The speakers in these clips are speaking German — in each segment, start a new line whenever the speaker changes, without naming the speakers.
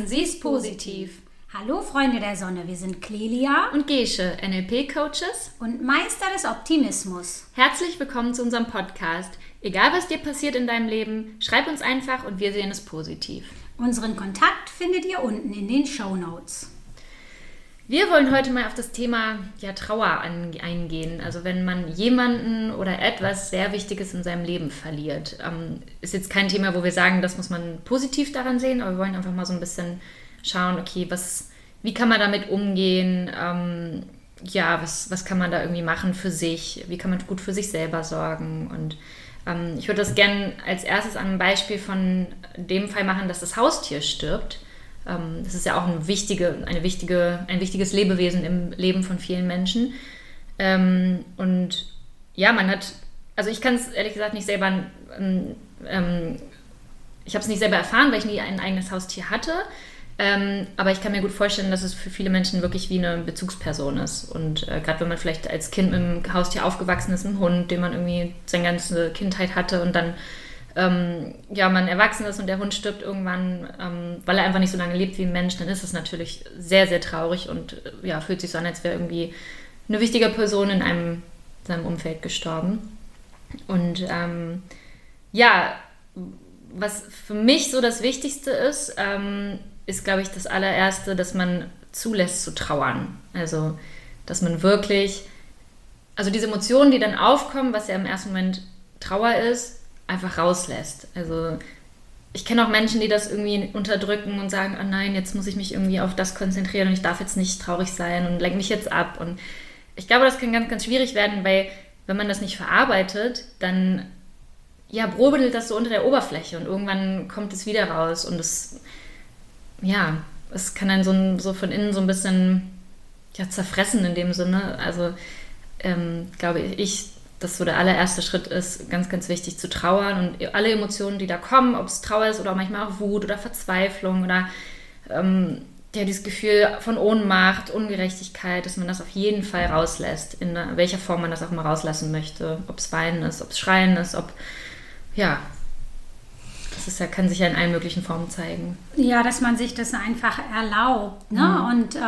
Lassen Sie es positiv.
Hallo Freunde der Sonne, wir sind Clelia
und Gesche, NLP-Coaches
und Meister des Optimismus.
Herzlich willkommen zu unserem Podcast. Egal was dir passiert in deinem Leben, schreib uns einfach und wir sehen es positiv.
Unseren Kontakt findet ihr unten in den Show Notes.
Wir wollen heute mal auf das Thema ja, Trauer an, eingehen. Also wenn man jemanden oder etwas sehr Wichtiges in seinem Leben verliert. Ähm, ist jetzt kein Thema, wo wir sagen, das muss man positiv daran sehen, aber wir wollen einfach mal so ein bisschen schauen, okay, was, wie kann man damit umgehen? Ähm, ja, was, was kann man da irgendwie machen für sich? Wie kann man gut für sich selber sorgen? Und ähm, ich würde das gerne als erstes an einem Beispiel von dem Fall machen, dass das Haustier stirbt. Ähm, das ist ja auch eine wichtige, eine wichtige, ein wichtiges Lebewesen im Leben von vielen Menschen. Ähm, und ja, man hat, also ich kann es ehrlich gesagt nicht selber, ähm, ich habe es nicht selber erfahren, weil ich nie ein eigenes Haustier hatte. Ähm, aber ich kann mir gut vorstellen, dass es für viele Menschen wirklich wie eine Bezugsperson ist. Und äh, gerade wenn man vielleicht als Kind mit einem Haustier aufgewachsen ist, einem Hund, den man irgendwie seine ganze Kindheit hatte und dann ähm, ja, man erwachsen ist und der Hund stirbt irgendwann, ähm, weil er einfach nicht so lange lebt wie ein Mensch, dann ist es natürlich sehr, sehr traurig und äh, ja, fühlt sich so an, als wäre irgendwie eine wichtige Person in einem seinem Umfeld gestorben. Und ähm, ja, was für mich so das Wichtigste ist, ähm, ist, glaube ich, das allererste, dass man zulässt zu trauern. Also, dass man wirklich, also diese Emotionen, die dann aufkommen, was ja im ersten Moment Trauer ist, einfach rauslässt. Also ich kenne auch Menschen, die das irgendwie unterdrücken und sagen, oh nein, jetzt muss ich mich irgendwie auf das konzentrieren und ich darf jetzt nicht traurig sein und lenke mich jetzt ab. Und ich glaube, das kann ganz, ganz schwierig werden, weil wenn man das nicht verarbeitet, dann ja, brodelt das so unter der Oberfläche und irgendwann kommt es wieder raus und es, ja, es kann dann so, so von innen so ein bisschen ja, zerfressen in dem Sinne. Also ähm, glaube ich, das so der allererste Schritt ist, ganz, ganz wichtig zu trauern und alle Emotionen, die da kommen, ob es Trauer ist oder manchmal auch Wut oder Verzweiflung oder ähm, ja, dieses Gefühl von Ohnmacht, Ungerechtigkeit, dass man das auf jeden Fall rauslässt, in welcher Form man das auch mal rauslassen möchte. Ob es Weinen ist, ob es Schreien ist, ob, ja, das ist ja, kann sich ja in allen möglichen Formen zeigen.
Ja, dass man sich das einfach erlaubt. Ne? Mhm. Und äh,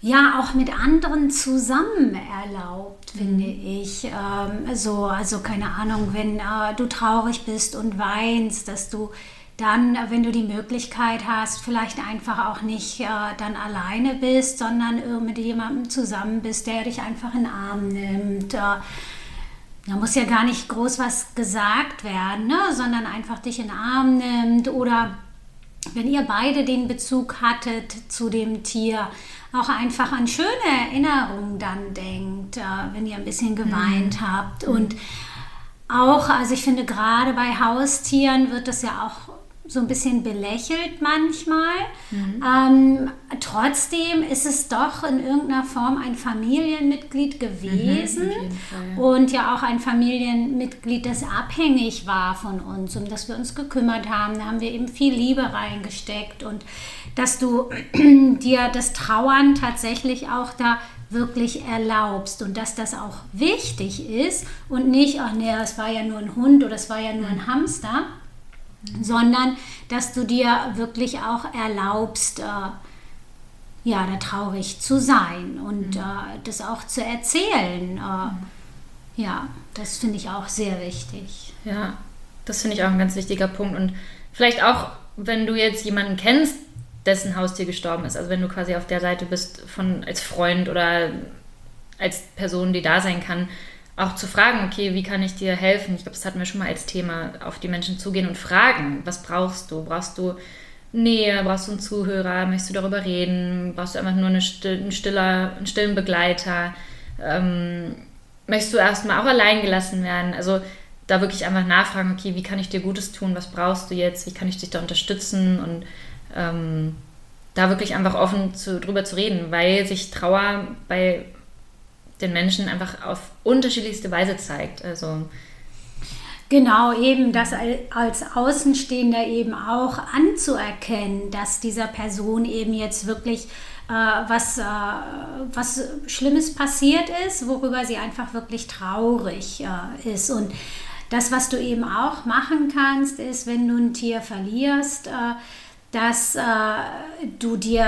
ja auch mit anderen zusammen erlaubt, finde mhm. ich. Ähm, so, also keine Ahnung, wenn äh, du traurig bist und weinst, dass du dann, wenn du die Möglichkeit hast, vielleicht einfach auch nicht äh, dann alleine bist, sondern mit jemandem zusammen bist, der dich einfach in den Arm nimmt. Äh, da muss ja gar nicht groß was gesagt werden, ne? sondern einfach dich in den Arm nimmt oder wenn ihr beide den Bezug hattet zu dem Tier, auch einfach an schöne Erinnerungen dann denkt, äh, wenn ihr ein bisschen geweint mhm. habt. Und auch, also ich finde, gerade bei Haustieren wird das ja auch so ein bisschen belächelt manchmal. Mhm. Ähm, trotzdem ist es doch in irgendeiner Form ein Familienmitglied gewesen mhm, und ja auch ein Familienmitglied, das abhängig war von uns, um das wir uns gekümmert haben. Da haben wir eben viel Liebe reingesteckt und dass du dir das Trauern tatsächlich auch da wirklich erlaubst und dass das auch wichtig ist und nicht, ach nee, es war ja nur ein Hund oder es war ja nur ein mhm. Hamster sondern dass du dir wirklich auch erlaubst, äh, ja, da traurig zu sein und mhm. äh, das auch zu erzählen. Äh, mhm. Ja, das finde ich auch sehr wichtig.
Ja, das finde ich auch ein ganz wichtiger Punkt. Und vielleicht auch, wenn du jetzt jemanden kennst, dessen Haustier gestorben ist, also wenn du quasi auf der Seite bist von als Freund oder als Person, die da sein kann, auch zu fragen, okay, wie kann ich dir helfen? Ich glaube, das hatten wir schon mal als Thema, auf die Menschen zugehen und fragen, was brauchst du? Brauchst du Nähe? Brauchst du einen Zuhörer? Möchtest du darüber reden? Brauchst du einfach nur eine still, einen, stiller, einen stillen Begleiter? Ähm, möchtest du erstmal auch allein gelassen werden? Also da wirklich einfach nachfragen, okay, wie kann ich dir Gutes tun? Was brauchst du jetzt? Wie kann ich dich da unterstützen? Und ähm, da wirklich einfach offen zu, drüber zu reden, weil sich Trauer bei den Menschen einfach auf unterschiedlichste Weise zeigt. Also
Genau, eben das als Außenstehender eben auch anzuerkennen, dass dieser Person eben jetzt wirklich äh, was, äh, was Schlimmes passiert ist, worüber sie einfach wirklich traurig äh, ist. Und das, was du eben auch machen kannst, ist, wenn du ein Tier verlierst, äh, dass äh, du dir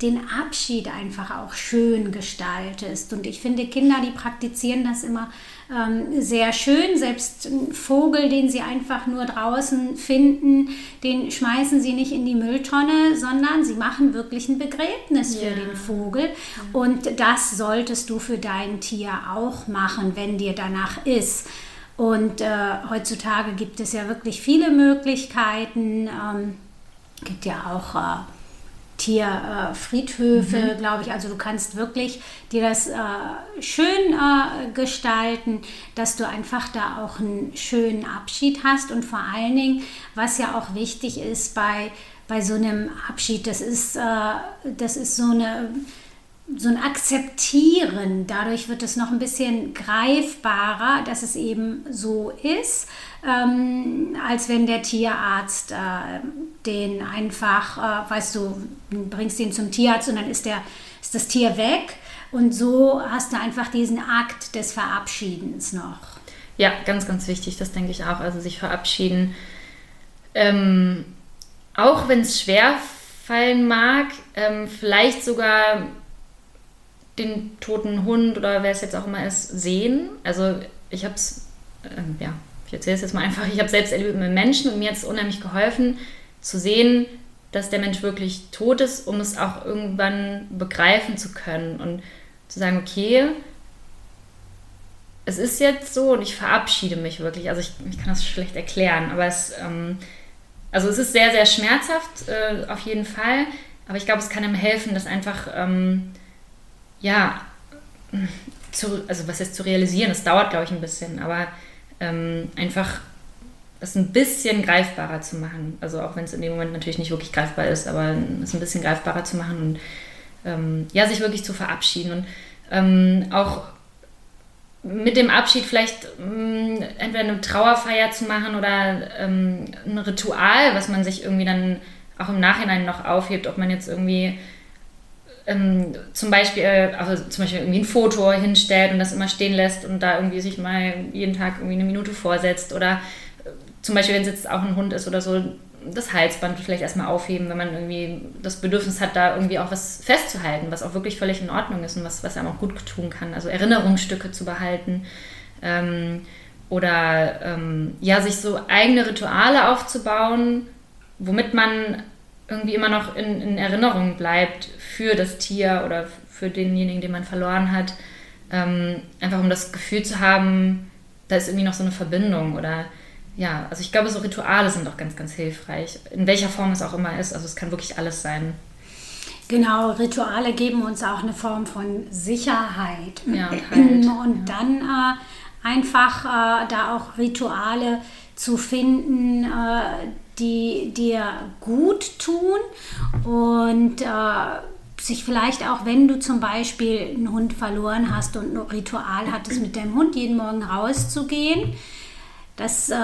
den Abschied einfach auch schön gestaltest. Und ich finde, Kinder, die praktizieren das immer ähm, sehr schön. Selbst ein Vogel, den sie einfach nur draußen finden, den schmeißen sie nicht in die Mülltonne, sondern sie machen wirklich ein Begräbnis für den Vogel. Ja. Und das solltest du für dein Tier auch machen, wenn dir danach ist. Und äh, heutzutage gibt es ja wirklich viele Möglichkeiten. Ähm, gibt ja auch äh, Tierfriedhöfe, mhm. glaube ich. Also du kannst wirklich dir das äh, schön äh, gestalten, dass du einfach da auch einen schönen Abschied hast. Und vor allen Dingen, was ja auch wichtig ist bei, bei so einem Abschied, das ist, äh, das ist so eine so ein Akzeptieren. Dadurch wird es noch ein bisschen greifbarer, dass es eben so ist, ähm, als wenn der Tierarzt äh, den einfach, äh, weißt du, bringst ihn zum Tierarzt und dann ist, der, ist das Tier weg. Und so hast du einfach diesen Akt des Verabschiedens noch.
Ja, ganz, ganz wichtig, das denke ich auch. Also sich verabschieden. Ähm, auch wenn es schwer fallen mag, ähm, vielleicht sogar den toten Hund oder wer es jetzt auch immer ist, sehen. Also ich habe es, ähm, ja, ich erzähle es jetzt mal einfach, ich habe selbst erlebt mit Menschen und mir hat es unheimlich geholfen, zu sehen, dass der Mensch wirklich tot ist, um es auch irgendwann begreifen zu können und zu sagen, okay, es ist jetzt so und ich verabschiede mich wirklich. Also ich, ich kann das schlecht erklären, aber es, ähm, also es ist sehr, sehr schmerzhaft, äh, auf jeden Fall. Aber ich glaube, es kann ihm helfen, das einfach ähm, ja, zu, also was jetzt zu realisieren, das dauert, glaube ich, ein bisschen, aber ähm, einfach es ein bisschen greifbarer zu machen. Also auch wenn es in dem Moment natürlich nicht wirklich greifbar ist, aber es ein bisschen greifbarer zu machen und ähm, ja, sich wirklich zu verabschieden und ähm, auch mit dem Abschied vielleicht ähm, entweder eine Trauerfeier zu machen oder ähm, ein Ritual, was man sich irgendwie dann auch im Nachhinein noch aufhebt, ob man jetzt irgendwie ähm, zum Beispiel, äh, also zum Beispiel irgendwie ein Foto hinstellt und das immer stehen lässt und da irgendwie sich mal jeden Tag irgendwie eine Minute vorsetzt oder äh, zum Beispiel, wenn es jetzt auch ein Hund ist oder so, das Halsband vielleicht erstmal aufheben, wenn man irgendwie das Bedürfnis hat, da irgendwie auch was festzuhalten, was auch wirklich völlig in Ordnung ist und was, was einem auch gut tun kann. Also Erinnerungsstücke zu behalten ähm, oder ähm, ja, sich so eigene Rituale aufzubauen, womit man irgendwie immer noch in, in Erinnerung bleibt für das Tier oder für denjenigen, den man verloren hat. Ähm, einfach um das Gefühl zu haben, da ist irgendwie noch so eine Verbindung oder ja, also ich glaube, so Rituale sind auch ganz, ganz hilfreich, in welcher Form es auch immer ist. Also es kann wirklich alles sein.
Genau, Rituale geben uns auch eine Form von Sicherheit.
Ja,
und, halt, und ja. dann äh, einfach äh, da auch Rituale zu finden, äh, die dir gut tun und äh, sich vielleicht auch, wenn du zum Beispiel einen Hund verloren hast und ein Ritual hattest, mit deinem Hund jeden Morgen rauszugehen, das äh,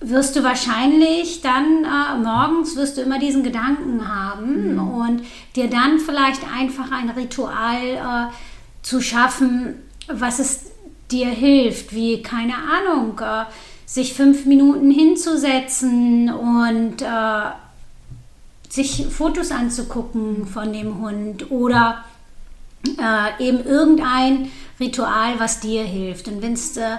wirst du wahrscheinlich dann äh, morgens wirst du immer diesen Gedanken haben mhm. und dir dann vielleicht einfach ein Ritual äh, zu schaffen, was es dir hilft, wie keine Ahnung, äh, sich fünf Minuten hinzusetzen und äh, sich Fotos anzugucken von dem Hund oder äh, eben irgendein Ritual, was dir hilft. Und wenn es äh,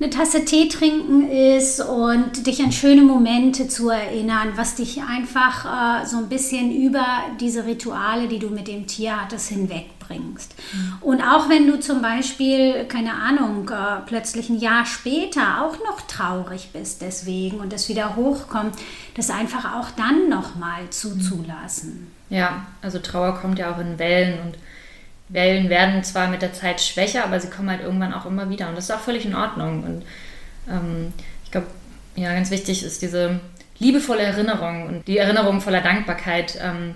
eine Tasse Tee trinken ist und dich an schöne Momente zu erinnern, was dich einfach äh, so ein bisschen über diese Rituale, die du mit dem Tier hattest, hinwegbringst. Mhm. Und auch wenn du zum Beispiel, keine Ahnung, äh, plötzlich ein Jahr später auch noch traurig bist deswegen und es wieder hochkommt, das einfach auch dann nochmal zuzulassen.
Ja, also Trauer kommt ja auch in Wellen und Wellen werden zwar mit der Zeit schwächer, aber sie kommen halt irgendwann auch immer wieder. Und das ist auch völlig in Ordnung. Und ähm, ich glaube, ja, ganz wichtig ist diese liebevolle Erinnerung und die Erinnerung voller Dankbarkeit ähm,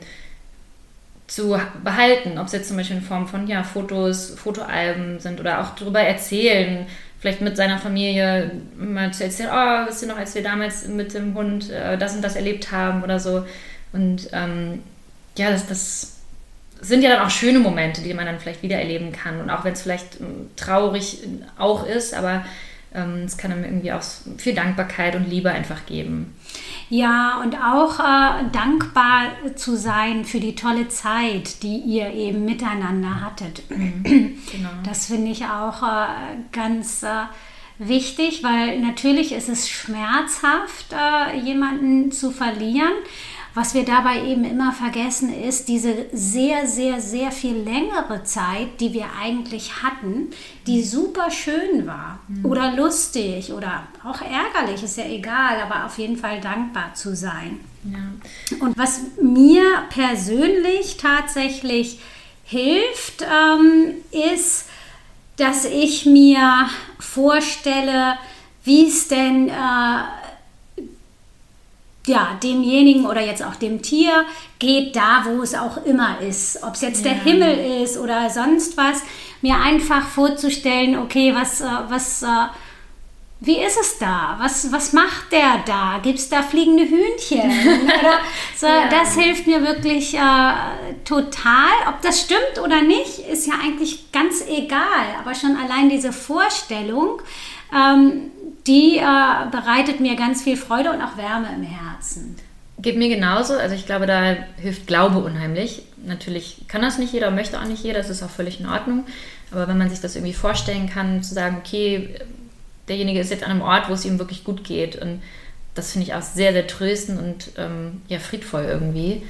zu behalten. Ob es jetzt zum Beispiel in Form von ja, Fotos, Fotoalben sind oder auch darüber erzählen, vielleicht mit seiner Familie mal zu erzählen, oh, wisst ihr noch, als wir damals mit dem Hund äh, das und das erlebt haben oder so. Und ähm, ja, das, das sind ja dann auch schöne Momente, die man dann vielleicht wieder erleben kann. Und auch wenn es vielleicht ähm, traurig auch ist, aber Ähm, es kann einem irgendwie auch viel Dankbarkeit und Liebe einfach geben.
Ja, und auch äh, dankbar zu sein für die tolle Zeit, die ihr eben miteinander hattet. Mhm, genau. Das finde ich auch äh, ganz äh, wichtig, weil natürlich ist es schmerzhaft, äh, jemanden zu verlieren. Was wir dabei eben immer vergessen ist, diese sehr, sehr, sehr viel längere Zeit, die wir eigentlich hatten, die super schön war mhm. oder lustig oder auch ärgerlich, ist ja egal, aber auf jeden Fall dankbar zu sein. Ja. Und was mir persönlich tatsächlich hilft, ähm, ist, dass ich mir vorstelle, wie es denn äh, ja, demjenigen oder jetzt auch dem Tier geht da, wo es auch immer ist. Ob es jetzt ja. der Himmel ist oder sonst was, mir einfach vorzustellen, okay, was, äh, was, äh, wie ist es da? Was, was macht der da? Gibt es da fliegende Hühnchen? so, ja. Das hilft mir wirklich äh, total. Ob das stimmt oder nicht, ist ja eigentlich ganz egal. Aber schon allein diese Vorstellung, ähm, die äh, bereitet mir ganz viel Freude und auch Wärme im Herzen.
Geht mir genauso. Also ich glaube, da hilft Glaube unheimlich. Natürlich kann das nicht jeder, möchte auch nicht jeder, das ist auch völlig in Ordnung. Aber wenn man sich das irgendwie vorstellen kann, zu sagen, okay, derjenige ist jetzt an einem Ort, wo es ihm wirklich gut geht. Und das finde ich auch sehr, sehr tröstend und ähm, ja, friedvoll irgendwie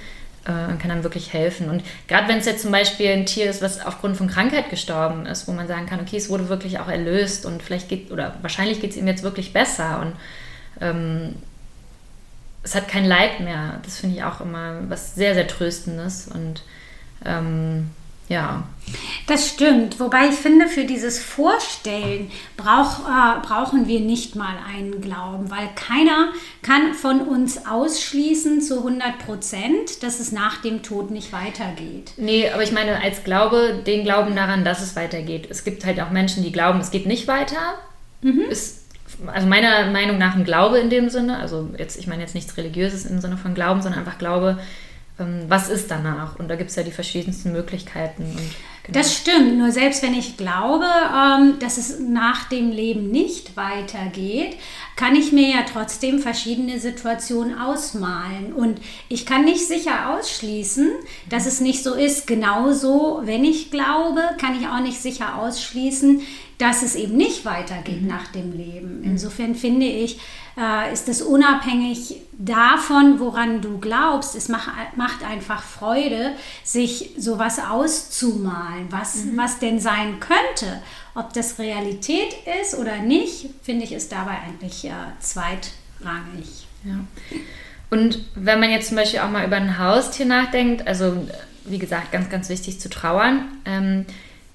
äh, kann einem wirklich helfen. Und gerade wenn es jetzt zum Beispiel ein Tier ist, was aufgrund von Krankheit gestorben ist, wo man sagen kann, okay, es wurde wirklich auch erlöst und vielleicht geht, oder wahrscheinlich geht es ihm jetzt wirklich besser und ähm, es hat kein Leid mehr. Das finde ich auch immer was sehr, sehr Tröstendes und ähm, ja.
Das stimmt. Wobei ich finde, für dieses Vorstellen brauch, äh, brauchen wir nicht mal einen Glauben, weil keiner kann von uns ausschließen zu 100 Prozent, dass es nach dem Tod nicht weitergeht.
Nee, aber ich meine, als Glaube, den Glauben daran, dass es weitergeht. Es gibt halt auch Menschen, die glauben, es geht nicht weiter. Mhm. Ist also meiner Meinung nach ein Glaube in dem Sinne, also jetzt, ich meine jetzt nichts Religiöses im Sinne von Glauben, sondern einfach Glaube, was ist danach? Und da gibt es ja die verschiedensten Möglichkeiten.
Genau. Das stimmt, nur selbst wenn ich glaube, ähm, dass es nach dem Leben nicht weitergeht, kann ich mir ja trotzdem verschiedene Situationen ausmalen. Und ich kann nicht sicher ausschließen, dass es nicht so ist. Genauso, wenn ich glaube, kann ich auch nicht sicher ausschließen, dass es eben nicht weitergeht mhm. nach dem Leben. Mhm. Insofern finde ich, äh, ist es unabhängig davon, woran du glaubst. Es macht, macht einfach Freude, sich sowas auszumalen, was, mhm. was denn sein könnte. Ob das Realität ist oder nicht, finde ich, ist dabei eigentlich äh, zweitrangig.
Ja. Und wenn man jetzt zum Beispiel auch mal über ein Haustier nachdenkt, also wie gesagt, ganz, ganz wichtig zu trauern. Ähm,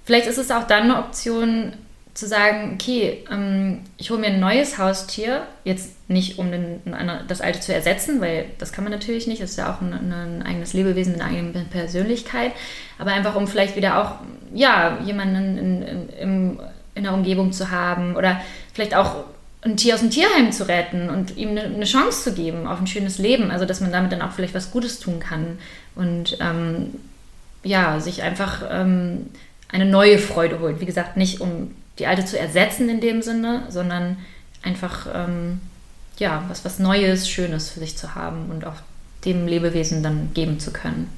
vielleicht ist es auch dann eine Option, zu sagen, okay, ähm, ich hole mir ein neues Haustier, jetzt nicht um den, eine, das alte zu ersetzen, weil das kann man natürlich nicht, das ist ja auch ein, ein eigenes Lebewesen, eine eigene Persönlichkeit, aber einfach um vielleicht wieder auch, ja, jemanden in, in, in, in der Umgebung zu haben oder vielleicht auch ein Tier aus dem Tierheim zu retten und ihm eine, Chance zu geben auf ein schönes Leben, also dass man damit dann auch vielleicht was Gutes tun kann und ähm, ja, sich einfach ähm, eine neue Freude holt. Wie gesagt, nicht um die alte zu ersetzen in dem Sinne, sondern einfach ähm, ja, was, was Neues, Schönes für sich zu haben und auch dem Lebewesen dann geben zu können.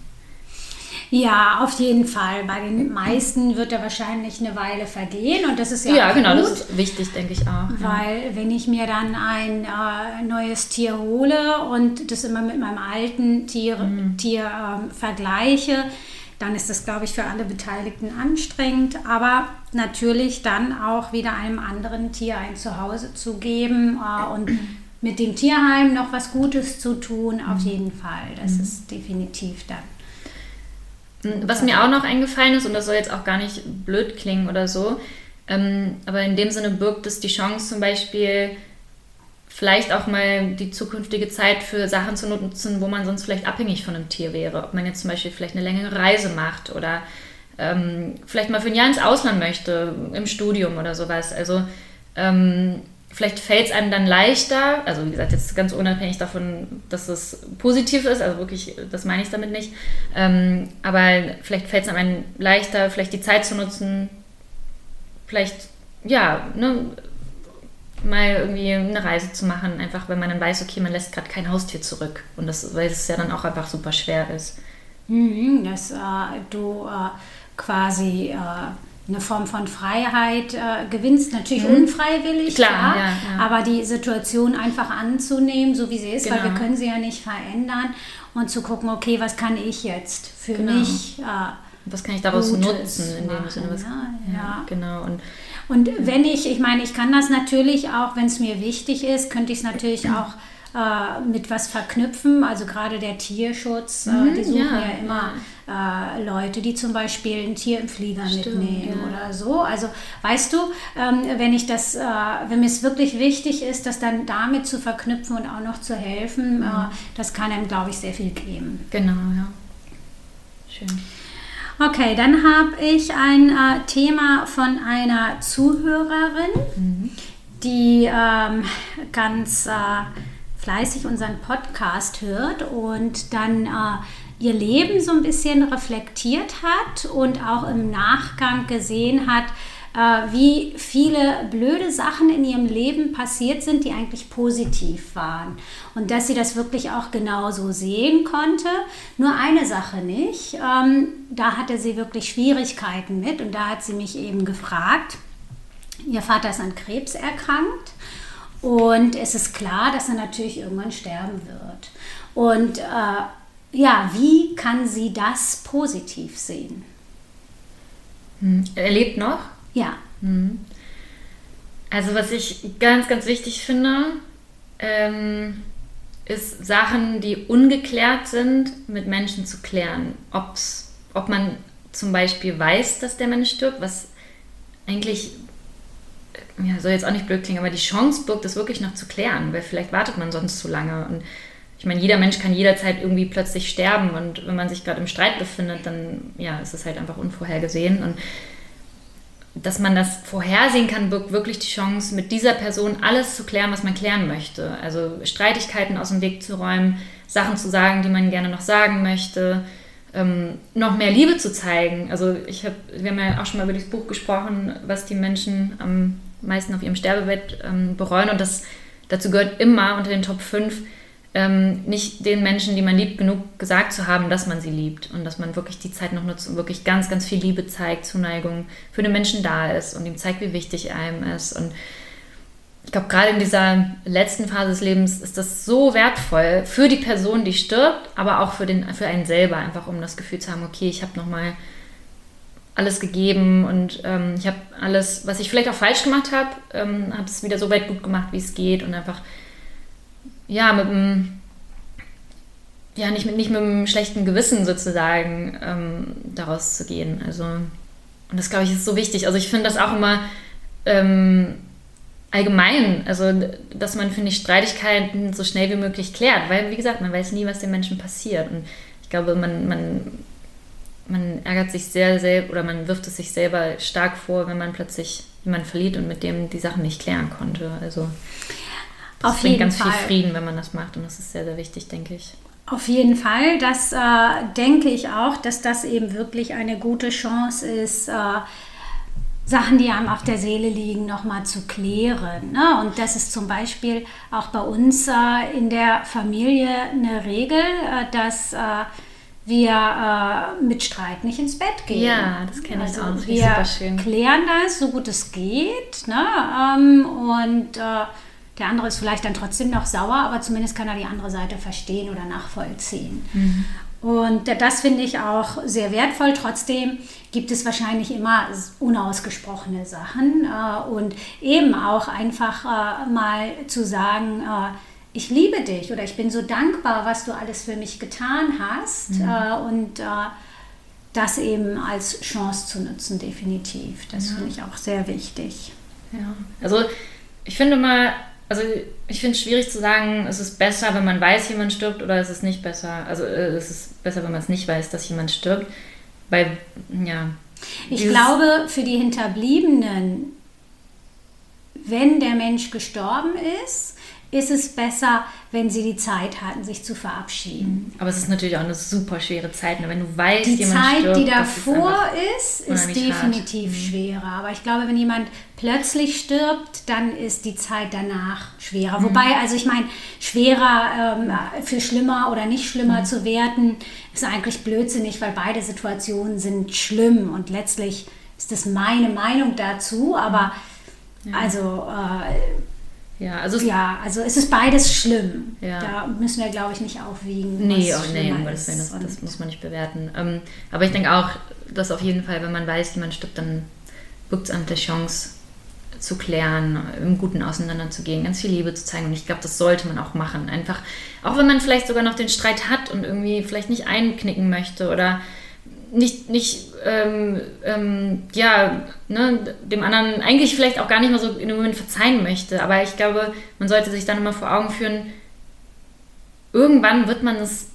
Ja, auf jeden Fall. Bei den meisten wird er wahrscheinlich eine Weile vergehen und das ist ja,
ja genau, gut, das ist wichtig, denke ich auch.
Weil ja. wenn ich mir dann ein äh, neues Tier hole und das immer mit meinem alten Tier, mhm. Tier äh, vergleiche, dann ist das, glaube ich, für alle Beteiligten anstrengend. Aber natürlich dann auch wieder einem anderen Tier ein Zuhause zu geben äh, und mit dem Tierheim noch was Gutes zu tun, auf mhm. jeden Fall. Das mhm. ist definitiv dann.
Mhm, was mir auch noch eingefallen ist, und das soll jetzt auch gar nicht blöd klingen oder so, ähm, aber in dem Sinne birgt es die Chance zum Beispiel, vielleicht auch mal die zukünftige Zeit für Sachen zu nutzen, wo man sonst vielleicht abhängig von einem Tier wäre. Ob man jetzt zum Beispiel vielleicht eine längere Reise macht oder ähm, vielleicht mal für ein Jahr ins Ausland möchte, im Studium oder sowas. Also ähm, vielleicht fällt es einem dann leichter, also wie gesagt, jetzt ganz unabhängig davon, dass es positiv ist, also wirklich, das meine ich damit nicht, ähm, aber vielleicht fällt es einem leichter, vielleicht die Zeit zu nutzen, vielleicht, ja, ne, mal irgendwie eine Reise zu machen, einfach weil man dann weiß, okay, man lässt gerade kein Haustier zurück. Und das, weil es ja dann auch einfach super schwer ist.
Mhm, dass äh, du äh, quasi äh, eine Form von Freiheit äh, gewinnst, natürlich mhm. unfreiwillig,
klar, klar ja, ja.
aber die Situation einfach anzunehmen, so wie sie ist, genau. weil wir können sie ja nicht verändern und zu gucken, okay, was kann ich jetzt für genau. mich äh,
was kann ich daraus Gutes nutzen in dem Sinne? Was,
ja, ja.
Genau.
Und, und wenn ich, ich meine, ich kann das natürlich auch, wenn es mir wichtig ist, könnte ich es natürlich auch äh, mit was verknüpfen. Also gerade der Tierschutz, äh, mhm, die suchen ja, ja immer äh, Leute, die zum Beispiel ein Tier im Flieger Stimmt, mitnehmen ja. oder so. Also weißt du, ähm, wenn ich das, äh, wenn mir es wirklich wichtig ist, das dann damit zu verknüpfen und auch noch zu helfen, mhm. Äh, das kann einem, glaube ich, sehr viel geben.
Genau, ja. Schön.
Okay, dann habe ich ein äh, Thema von einer Zuhörerin, mhm. die ähm, ganz äh, fleißig unseren Podcast hört und dann äh, ihr Leben so ein bisschen reflektiert hat und auch im Nachgang gesehen hat, äh, wie viele blöde Sachen in ihrem Leben passiert sind, die eigentlich positiv waren. Und dass sie das wirklich auch genauso sehen konnte. Nur eine Sache nicht. Ähm, da hatte sie wirklich Schwierigkeiten mit und da hat sie mich eben gefragt. Ihr Vater ist an Krebs erkrankt und es ist klar, dass er natürlich irgendwann sterben wird. Und äh, ja, wie kann sie das positiv sehen?
Hm. Er lebt noch?
Ja.
Mhm. Also was ich ganz, ganz wichtig finde, ähm, ist Sachen, die ungeklärt sind, mit Menschen zu klären. Ob's, ob man zum Beispiel weiß, dass der Mensch stirbt, was eigentlich, ja, soll jetzt auch nicht blöd klingen, aber die Chance birgt, das wirklich noch zu klären, weil vielleicht wartet man sonst zu lange. Und ich meine, jeder Mensch kann jederzeit irgendwie plötzlich sterben und wenn man sich gerade im Streit befindet, dann ja, ist es halt einfach unvorhergesehen. Und dass man das vorhersehen kann, birgt wirklich die Chance, mit dieser Person alles zu klären, was man klären möchte. Also Streitigkeiten aus dem Weg zu räumen, Sachen zu sagen, die man gerne noch sagen möchte, ähm, noch mehr Liebe zu zeigen. Also ich habe, wir haben ja auch schon mal über das Buch gesprochen, was die Menschen am meisten auf ihrem Sterbebett ähm, bereuen. Und das dazu gehört immer unter den Top 5 ähm, nicht den Menschen, die man liebt, genug gesagt zu haben, dass man sie liebt und dass man wirklich die Zeit noch nutzt und wirklich ganz, ganz viel Liebe zeigt, Zuneigung für den Menschen da ist und ihm zeigt, wie wichtig einem ist. Und ich glaube, gerade in dieser letzten Phase des Lebens ist das so wertvoll für die Person, die stirbt, aber auch für, den, für einen selber, einfach um das Gefühl zu haben, okay, ich habe nochmal alles gegeben und ähm, ich habe alles, was ich vielleicht auch falsch gemacht habe, ähm, habe es wieder so weit gut gemacht, wie es geht und einfach ja, mit einem, ja, nicht mit, nicht mit einem schlechten Gewissen sozusagen ähm, daraus zu gehen. Also, und das glaube ich ist so wichtig. Also ich finde das auch immer ähm, allgemein, also dass man, finde ich, Streitigkeiten so schnell wie möglich klärt, weil, wie gesagt, man weiß nie, was den Menschen passiert. Und ich glaube, man, man, man ärgert sich sehr, sehr oder man wirft es sich selber stark vor, wenn man plötzlich jemanden verliert und mit dem die Sachen nicht klären konnte. Also das
Auf
bringt ganz
Fall.
viel Frieden, wenn man das macht und das ist sehr, sehr wichtig, denke ich.
Auf jeden Fall, das äh, denke ich auch, dass das eben wirklich eine gute Chance ist, äh, Sachen, die einem auf der Seele liegen, nochmal zu klären. Ne? Und das ist zum Beispiel auch bei uns äh, in der Familie eine Regel, äh, dass äh, wir äh, mit Streit nicht ins Bett gehen.
Ja, das kenne ich
also
auch. Das
wir klären das, so gut es geht. Ne? Ähm, und der andere ist vielleicht dann trotzdem noch sauer, aber zumindest kann er die andere Seite verstehen oder nachvollziehen. Mhm. Und das finde ich auch sehr wertvoll. Trotzdem gibt es wahrscheinlich immer unausgesprochene Sachen äh, und eben auch einfach äh, mal zu sagen, äh, ich liebe dich oder ich bin so dankbar, was du alles für mich getan hast mhm. und das eben als Chance zu nutzen, definitiv. Das ja. finde ich auch sehr wichtig.
Ja, also ich finde mal, also ich finde es schwierig zu sagen, es ist besser, wenn man weiß, jemand stirbt oder es ist nicht besser. Also äh, es ist besser, wenn man es nicht weiß, dass jemand stirbt. Weil, ja.
Ich glaube, für die Hinterbliebenen, wenn der Mensch gestorben ist, ist es besser, wenn sie die Zeit hatten, sich zu verabschieden.
Aber es ist natürlich auch eine super schwere Zeit, ne? wenn du weißt,
die
jemand
Zeit,
stirbt,
die davor
ist,
ist, ist, definitiv schwerer. Aber ich glaube, wenn jemand plötzlich stirbt, dann ist die Zeit danach schwerer. Wobei, also ich meine, schwerer ähm, für schlimmer oder nicht schlimmer zu werten, ist eigentlich blödsinnig, weil beide Situationen sind schlimm und letztlich ist das meine Meinung dazu. Aber also äh,
ja, also,
ja, also es ist beides schlimm.
Ja.
Da müssen wir, glaube ich, nicht aufwiegen.
Nee,
was
oh, nee, um Gottes Willen, das, das muss man nicht bewerten. Ähm, aber ich denke auch, dass auf jeden Fall, wenn man weiß, jemand stirbt, dann birgt es einem die Chance zu klären, im Guten auseinanderzugehen, ganz viel Liebe zu zeigen. Und ich glaube, das sollte man auch machen. Einfach, auch wenn man vielleicht sogar noch den Streit hat und irgendwie vielleicht nicht einknicken möchte oder nicht, nicht ähm, ähm, ja, ne, dem anderen eigentlich vielleicht auch gar nicht mal so in dem Moment verzeihen möchte. Aber ich glaube, man sollte sich dann immer vor Augen führen, irgendwann wird man es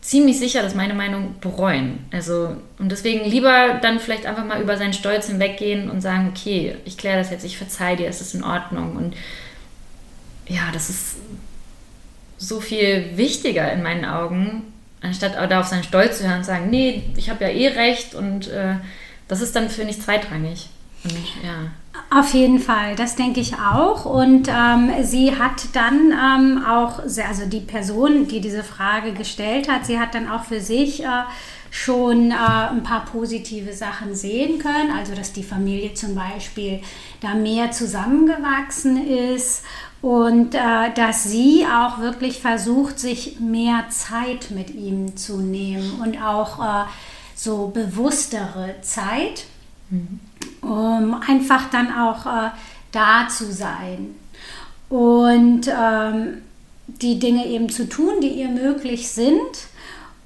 ziemlich sicher, das ist meine Meinung, bereuen. Also, und deswegen lieber dann vielleicht einfach mal über seinen Stolz hinweggehen und sagen, okay, ich kläre das jetzt, ich verzeihe dir, es ist in Ordnung. Und ja, das ist so viel wichtiger in meinen Augen, anstatt da auf seinen Stolz zu hören und sagen, nee, ich habe ja eh recht und äh, das ist dann, finde ich, zweitrangig. Und ja.
Auf jeden Fall, das denke ich auch. Und ähm, sie hat dann ähm, auch, also die Person, die diese Frage gestellt hat, sie hat dann auch für sich äh, schon äh, ein paar positive Sachen sehen können. Also, dass die Familie zum Beispiel da mehr zusammengewachsen ist und äh, dass sie auch wirklich versucht, sich mehr Zeit mit ihm zu nehmen und auch äh, so bewusstere Zeit um einfach dann auch äh, da zu sein und ähm, die Dinge eben zu tun, die ihr möglich sind.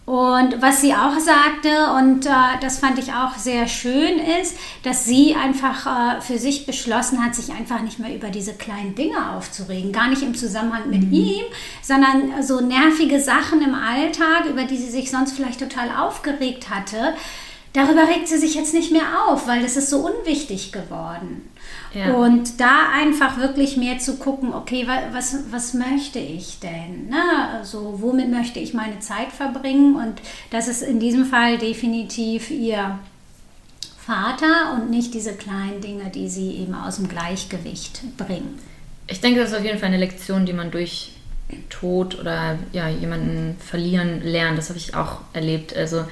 Und was sie auch sagte, und äh, das fand ich auch sehr schön, ist, dass sie einfach äh, für sich beschlossen hat, sich einfach nicht mehr über diese kleinen Dinge aufzuregen. Gar nicht im Zusammenhang mit ihm, sondern so nervige Sachen im Alltag, über die sie sich sonst vielleicht total aufgeregt hatte. Darüber regt sie sich jetzt nicht mehr auf, weil das ist so unwichtig geworden.
Ja.
Und da einfach wirklich mehr zu gucken, okay, wa- was, was möchte ich denn? Ne? Also, womit möchte ich meine Zeit verbringen? Und das ist in diesem Fall definitiv ihr Vater und nicht diese kleinen Dinge, die sie eben aus dem Gleichgewicht bringen.
Ich denke, das ist auf jeden Fall eine Lektion, die man durch Tod oder ja, jemanden verlieren lernt. Das habe ich auch erlebt. Also,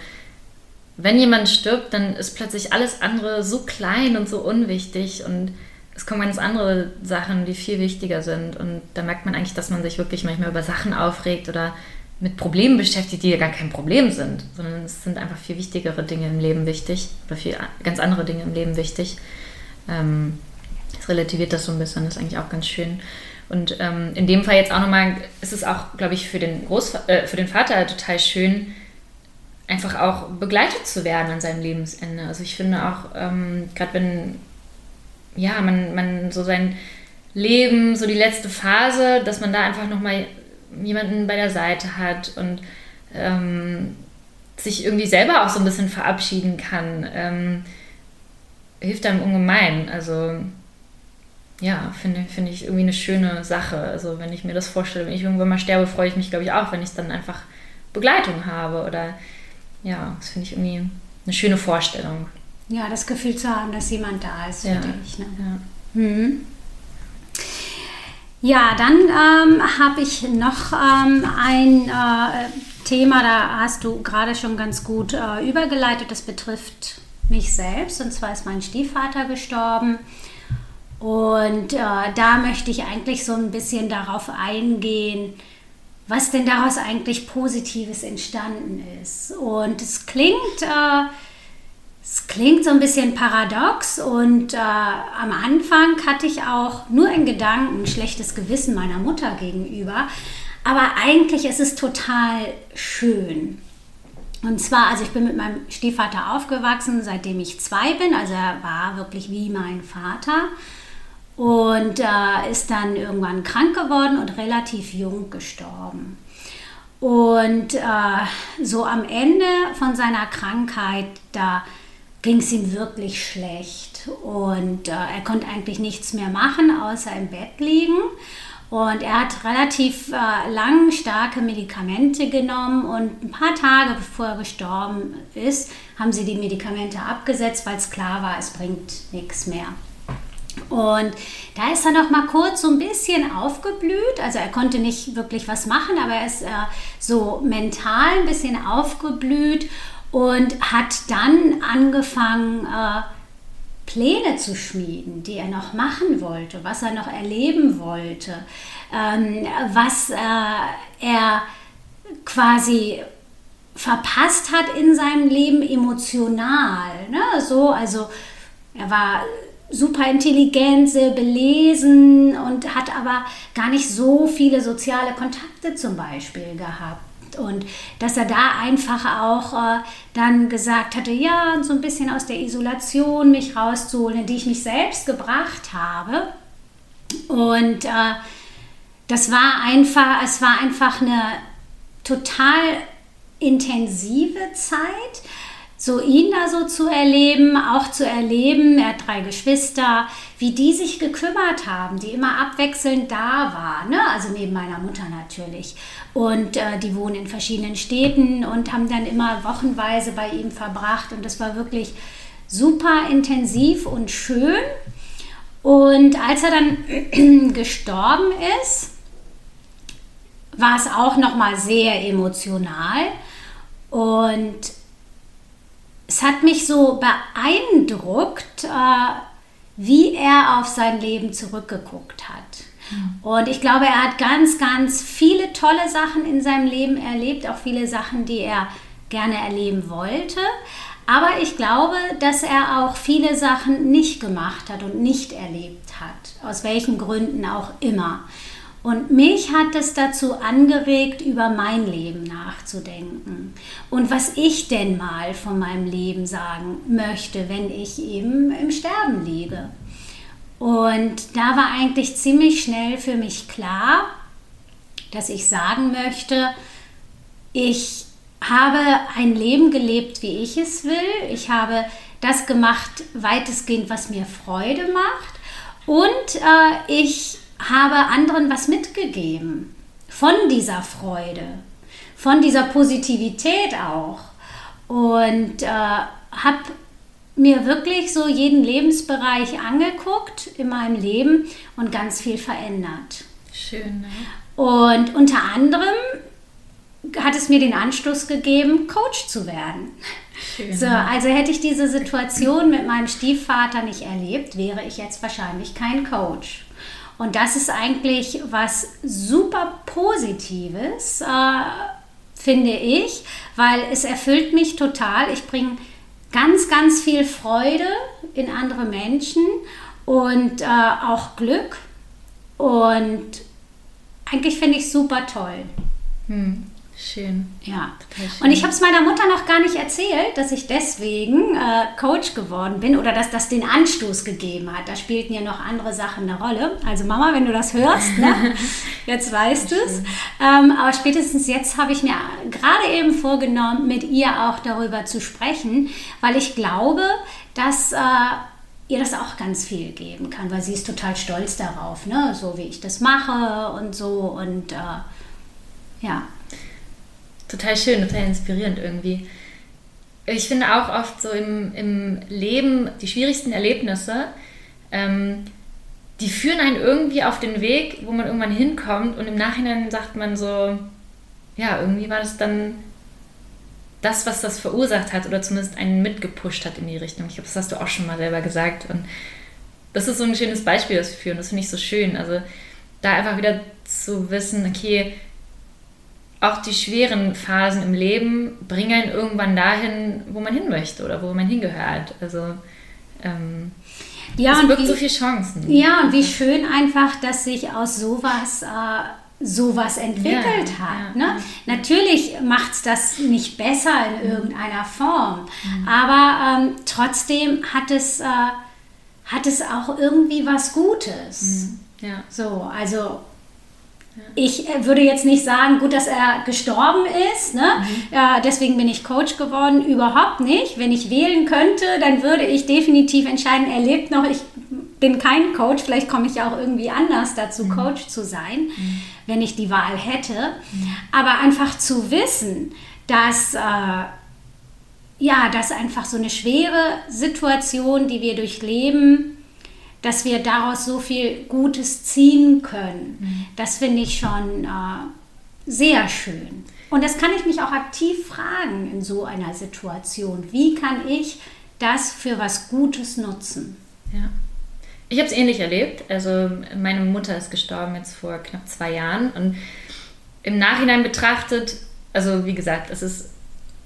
wenn jemand stirbt, dann ist plötzlich alles andere so klein und so unwichtig und es kommen ganz andere Sachen, die viel wichtiger sind. Und da merkt man eigentlich, dass man sich wirklich manchmal über Sachen aufregt oder mit Problemen beschäftigt, die ja gar kein Problem sind, sondern es sind einfach viel wichtigere Dinge im Leben wichtig oder viel ganz andere Dinge im Leben wichtig. Ähm, das relativiert das so ein bisschen, das ist eigentlich auch ganz schön. Und ähm, in dem Fall jetzt auch nochmal, ist es auch, glaube ich, für den, Großva äh, für den Vater total schön, einfach auch begleitet zu werden an seinem Lebensende. Also ich finde auch, ähm, gerade wenn ja, man, man so sein Leben, so die letzte Phase, dass man da einfach nochmal jemanden bei der Seite hat und ähm, sich irgendwie selber auch so ein bisschen verabschieden kann, ähm, hilft einem ungemein. Also ja, finde finde ich irgendwie eine schöne Sache. Also wenn ich mir das vorstelle, wenn ich irgendwann mal sterbe, freue ich mich, glaube ich, auch, wenn ich dann einfach Begleitung habe. Oder ja, das finde ich irgendwie eine schöne Vorstellung.
Ja, das Gefühl zu haben, dass jemand da ist für
Ja.
dich. Ne?
Ja.
Mhm. Ja, dann ähm, habe ich noch ähm, ein äh, Thema, da hast du gerade schon ganz gut äh, übergeleitet. Das betrifft mich selbst. Und zwar ist mein Stiefvater gestorben. Und äh, da möchte ich eigentlich so ein bisschen darauf eingehen, was denn daraus eigentlich Positives entstanden ist. Und es klingt, äh, es klingt so ein bisschen paradox und äh, am Anfang hatte ich auch nur in Gedanken ein schlechtes Gewissen meiner Mutter gegenüber. Aber eigentlich ist es total schön. Und zwar, also ich bin mit meinem Stiefvater aufgewachsen, seitdem ich zwei bin. Also er war wirklich wie mein Vater. Und äh, ist dann irgendwann krank geworden und relativ jung gestorben. Und äh, so am Ende von seiner Krankheit, da ging es ihm wirklich schlecht. Und äh, er konnte eigentlich nichts mehr machen, außer im Bett liegen. Und er hat relativ äh, lang starke Medikamente genommen und ein paar Tage bevor er gestorben ist, haben sie die Medikamente abgesetzt, weil es klar war, es bringt nichts mehr. Und da ist er noch mal kurz so ein bisschen aufgeblüht. Also er konnte nicht wirklich was machen, aber er ist äh, so mental ein bisschen aufgeblüht und hat dann angefangen, äh, Pläne zu schmieden, die er noch machen wollte, was er noch erleben wollte, ähm, was äh, er quasi verpasst hat in seinem Leben emotional. Ne? So, also er war super intelligent, sehr belesen und hat aber gar nicht so viele soziale Kontakte zum Beispiel gehabt. Und dass er da einfach auch äh, dann gesagt hatte, ja, so ein bisschen aus der Isolation mich rauszuholen, in die ich mich selbst gebracht habe. Und äh, das war einfach, es war einfach eine total intensive Zeit so ihn da so zu erleben, auch zu erleben, er hat drei Geschwister, wie die sich gekümmert haben, die immer abwechselnd da waren, ne? also neben meiner Mutter natürlich. Und äh, die wohnen in verschiedenen Städten und haben dann immer wochenweise bei ihm verbracht und das war wirklich super intensiv und schön. Und als er dann gestorben ist, war es auch noch mal sehr emotional und es hat mich so beeindruckt, äh, wie er auf sein Leben zurückgeguckt hat. Mhm. Und ich glaube, er hat ganz, ganz viele tolle Sachen in seinem Leben erlebt, auch viele Sachen, die er gerne erleben wollte. Aber ich glaube, dass er auch viele Sachen nicht gemacht hat und nicht erlebt hat, aus welchen Gründen auch immer. Und mich hat es dazu angeregt, über mein Leben nachzudenken und was ich denn mal von meinem Leben sagen möchte, wenn ich eben im Sterben liege. Und da war eigentlich ziemlich schnell für mich klar, dass ich sagen möchte, ich habe ein Leben gelebt, wie ich es will. Ich habe das gemacht, weitestgehend, was mir Freude macht. Und äh, ich habe anderen was mitgegeben von dieser Freude, von dieser Positivität auch. Und äh, habe mir wirklich so jeden Lebensbereich angeguckt in meinem Leben und ganz viel verändert.
Schön. Ne?
Und unter anderem hat es mir den Anstoß gegeben, Coach zu werden. Schön, so, also hätte ich diese Situation mit meinem Stiefvater nicht erlebt, wäre ich jetzt wahrscheinlich kein Coach. Und das ist eigentlich was super Positives, äh, finde ich, weil es erfüllt mich total. Ich bringe ganz, ganz viel Freude in andere Menschen und äh, auch Glück. Und eigentlich finde ich super toll.
Hm. Schön.
Ja. Schön. Und ich habe es meiner Mutter noch gar nicht erzählt, dass ich deswegen äh, Coach geworden bin oder dass das den Anstoß gegeben hat. Da spielten ja noch andere Sachen eine Rolle. Also Mama, wenn du das hörst, ne? jetzt weißt du es. Ähm, aber spätestens jetzt habe ich mir gerade eben vorgenommen, mit ihr auch darüber zu sprechen, weil ich glaube, dass... Äh, ihr das auch ganz viel geben kann, weil sie ist total stolz darauf, ne? so wie ich das mache und so und äh, ja
total schön, total inspirierend irgendwie. Ich finde auch oft so im, im Leben die schwierigsten Erlebnisse, ähm, die führen einen irgendwie auf den Weg, wo man irgendwann hinkommt und im Nachhinein sagt man so, ja, irgendwie war das dann das, was das verursacht hat oder zumindest einen mitgepusht hat in die Richtung. Ich glaube, das hast du auch schon mal selber gesagt. Und das ist so ein schönes Beispiel dafür und das finde ich so schön. Also da einfach wieder zu wissen, okay, auch die schweren Phasen im Leben bringen einen irgendwann dahin, wo man hin möchte oder wo man hingehört. Also ähm, ja, es birgt wie, so viele Chancen.
Ja, und wie schön einfach, dass sich aus sowas äh, sowas entwickelt ja, hat. Ja, ne? ja. Natürlich macht es das nicht besser in mhm. irgendeiner Form, mhm. aber ähm, trotzdem hat es, äh, hat es auch irgendwie was Gutes. Mhm. Ja. So, also ich äh, würde jetzt nicht sagen, gut, dass er gestorben ist, ne? Mhm. Äh, deswegen bin ich Coach geworden, überhaupt nicht. Wenn ich wählen könnte, dann würde ich definitiv entscheiden, er lebt noch, ich bin kein Coach, vielleicht komme ich auch irgendwie anders dazu, mhm. Coach zu sein, mhm. wenn ich die Wahl hätte. Mhm. Aber einfach zu wissen, dass, äh, ja, dass einfach so eine schwere Situation, die wir durchleben, dass wir daraus so viel Gutes ziehen können, mhm. das finde ich schon äh, sehr schön. Und das kann ich mich auch aktiv fragen in so einer Situation. Wie kann ich das für was Gutes nutzen?
Ja. Ich habe es ähnlich erlebt. Also meine Mutter ist gestorben jetzt vor knapp zwei Jahren und im Nachhinein betrachtet, also wie gesagt, es ist,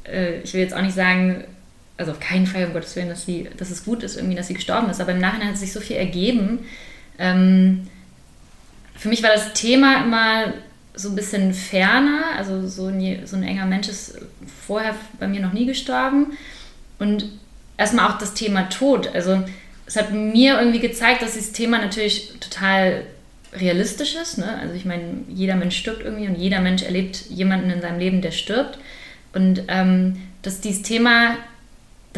äh, ich will jetzt auch nicht sagen, also auf keinen Fall, um Gottes Willen, dass, sie, dass es gut ist, irgendwie, dass sie gestorben ist, aber im Nachhinein hat sich so viel ergeben. Ähm, für mich war das Thema immer so ein bisschen ferner. Also so ein, so ein enger Mensch ist vorher bei mir noch nie gestorben. Und erstmal auch das Thema Tod. Also es hat mir irgendwie gezeigt, dass dieses Thema natürlich total realistisch ist. Ne? Also ich meine, jeder Mensch stirbt irgendwie und jeder Mensch erlebt jemanden in seinem Leben, der stirbt. Und ähm, dass dieses Thema,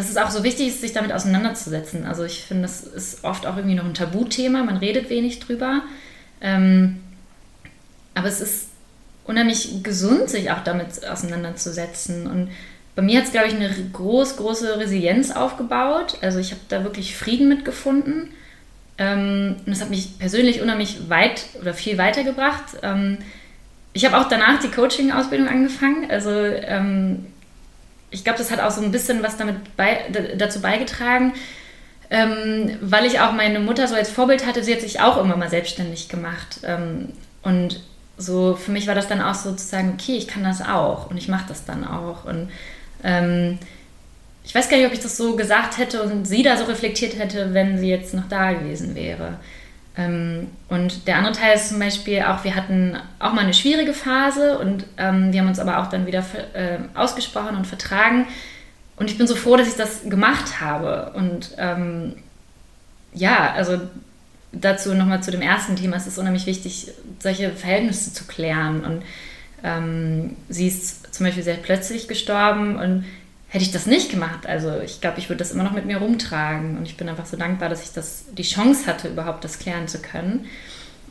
dass es auch so wichtig ist, sich damit auseinanderzusetzen. Also ich finde, das ist oft auch irgendwie noch ein Tabuthema, man redet wenig drüber. Ähm, aber es ist unheimlich gesund, sich auch damit auseinanderzusetzen. Und bei mir hat es, glaube ich, eine groß, große Resilienz aufgebaut. Also ich habe da wirklich Frieden mitgefunden. Ähm, und das hat mich persönlich unheimlich weit oder viel weitergebracht. Ähm, ich habe auch danach die Coaching-Ausbildung angefangen. Also ähm, ich glaube, das hat auch so ein bisschen was damit bei, dazu beigetragen, ähm, weil ich auch meine Mutter so als Vorbild hatte. Sie hat sich auch immer mal selbstständig gemacht. Ähm, und so für mich war das dann auch sozusagen, okay, ich kann das auch und ich mache das dann auch. Und ähm, ich weiß gar nicht, ob ich das so gesagt hätte und sie da so reflektiert hätte, wenn sie jetzt noch da gewesen wäre. Ähm, und der andere Teil ist zum Beispiel auch, wir hatten auch mal eine schwierige Phase und ähm, wir haben uns aber auch dann wieder äh, ausgesprochen und vertragen. Und ich bin so froh, dass ich das gemacht habe. Und ähm, ja, also dazu nochmal zu dem ersten Thema, es ist unheimlich wichtig, solche Verhältnisse zu klären. Und ähm, sie ist zum Beispiel sehr plötzlich gestorben und hätte ich das nicht gemacht, also ich glaube, ich würde das immer noch mit mir rumtragen und ich bin einfach so dankbar, dass ich das die Chance hatte, überhaupt das klären zu können.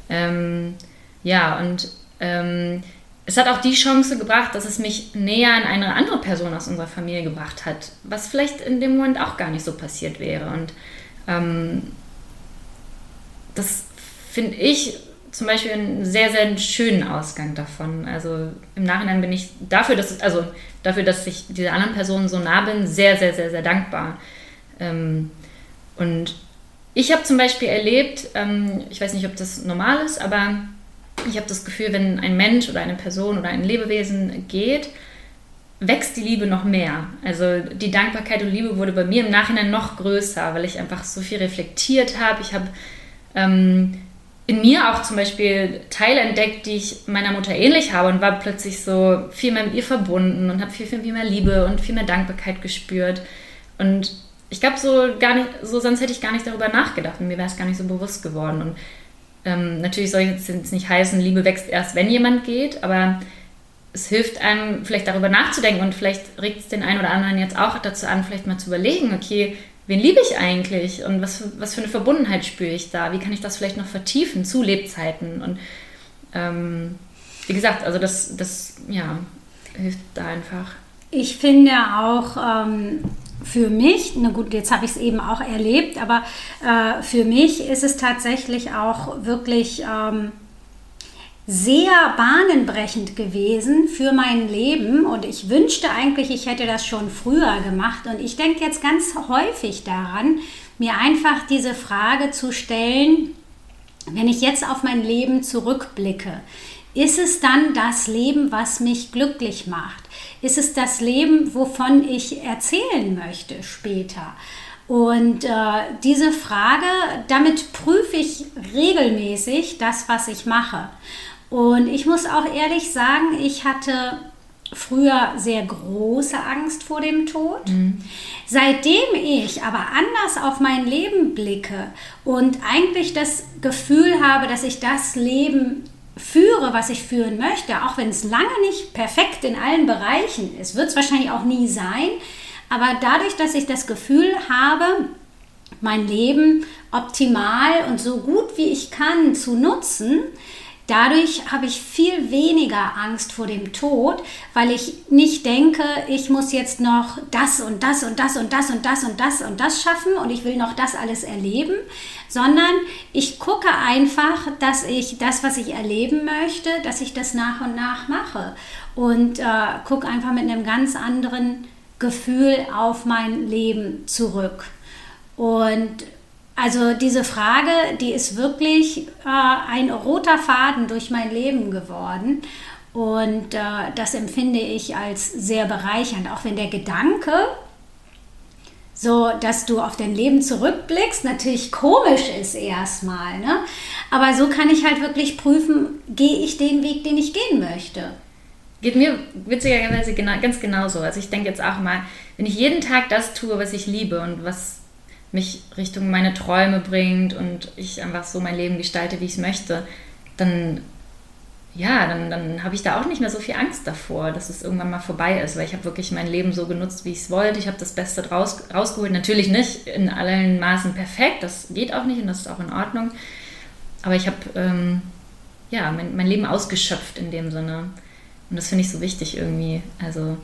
Ähm, ja, und ähm, es hat auch die Chance gebracht, dass es mich näher an eine andere Person aus unserer Familie gebracht hat, was vielleicht in dem Moment auch gar nicht so passiert wäre. Und ähm, das finde ich zum Beispiel einen sehr, sehr schönen Ausgang davon. Also im Nachhinein bin ich dafür, dass, also dafür, dass ich dieser anderen Person so nah bin, sehr, sehr, sehr, sehr dankbar. Ähm, und ich habe zum Beispiel erlebt, ähm, ich weiß nicht, ob das normal ist, aber ich habe das Gefühl, wenn ein Mensch oder eine Person oder ein Lebewesen geht, wächst die Liebe noch mehr. Also die Dankbarkeit und Liebe wurde bei mir im Nachhinein noch größer, weil ich einfach so viel reflektiert habe. Ich habe ähm, in mir auch zum Beispiel Teile entdeckt, die ich meiner Mutter ähnlich habe und war plötzlich so viel mehr mit ihr verbunden und habe viel, viel mehr Liebe und viel mehr Dankbarkeit gespürt. Und ich glaube, so gar nicht, so sonst hätte ich gar nicht darüber nachgedacht und mir wäre es gar nicht so bewusst geworden. Und ähm, natürlich soll es jetzt nicht heißen, Liebe wächst erst, wenn jemand geht, aber es hilft einem vielleicht darüber nachzudenken und vielleicht regt es den einen oder anderen jetzt auch dazu an, vielleicht mal zu überlegen, okay, wen liebe ich eigentlich und was, was für eine Verbundenheit spüre ich da? Wie kann ich das vielleicht noch vertiefen zu Lebzeiten? Und ähm, wie gesagt, also das, das ja, hilft da einfach.
Ich finde auch ähm, für mich, na gut, jetzt habe ich es eben auch erlebt, aber äh, für mich ist es tatsächlich auch wirklich ähm, sehr bahnenbrechend gewesen für mein Leben und ich wünschte eigentlich, ich hätte das schon früher gemacht und ich denke jetzt ganz häufig daran, mir einfach diese Frage zu stellen, wenn ich jetzt auf mein Leben zurückblicke, ist es dann das Leben, was mich glücklich macht? Ist es das Leben, wovon ich erzählen möchte später? Und äh, diese Frage, damit prüfe ich regelmäßig das, was ich mache. Und ich muss auch ehrlich sagen, ich hatte früher sehr große Angst vor dem Tod. Mhm. Seitdem ich aber anders auf mein Leben blicke und eigentlich das Gefühl habe, dass ich das Leben führe, was ich führen möchte, auch wenn es lange nicht perfekt in allen Bereichen ist, wird es wahrscheinlich auch nie sein, aber dadurch, dass ich das Gefühl habe, mein Leben optimal und so gut wie ich kann zu nutzen, Dadurch habe ich viel weniger Angst vor dem Tod, weil ich nicht denke, ich muss jetzt noch das und das und das und das und das und das und das schaffen und ich will noch das alles erleben, sondern ich gucke einfach, dass ich das, was ich erleben möchte, dass ich das nach und nach mache und äh, gucke einfach mit einem ganz anderen Gefühl auf mein Leben zurück. Und also diese Frage, die ist wirklich äh, ein roter Faden durch mein Leben geworden. Und äh, das empfinde ich als sehr bereichernd, auch wenn der Gedanke, so dass du auf dein Leben zurückblickst, natürlich komisch ist erstmal. Ne? Aber so kann ich halt wirklich prüfen, gehe ich den Weg, den ich gehen möchte.
Geht mir witzigerweise genau, ganz genauso. Also ich denke jetzt auch mal, wenn ich jeden Tag das tue, was ich liebe und was mich Richtung meine Träume bringt und ich einfach so mein Leben gestalte, wie ich es möchte, dann ja, dann, dann habe ich da auch nicht mehr so viel Angst davor, dass es irgendwann mal vorbei ist, weil ich habe wirklich mein Leben so genutzt, wie ich es wollte. Ich habe das Beste draus, rausgeholt. Natürlich nicht in allen Maßen perfekt, das geht auch nicht und das ist auch in Ordnung. Aber ich habe ähm, ja, mein, mein Leben ausgeschöpft in dem Sinne. Und das finde ich so wichtig irgendwie. Also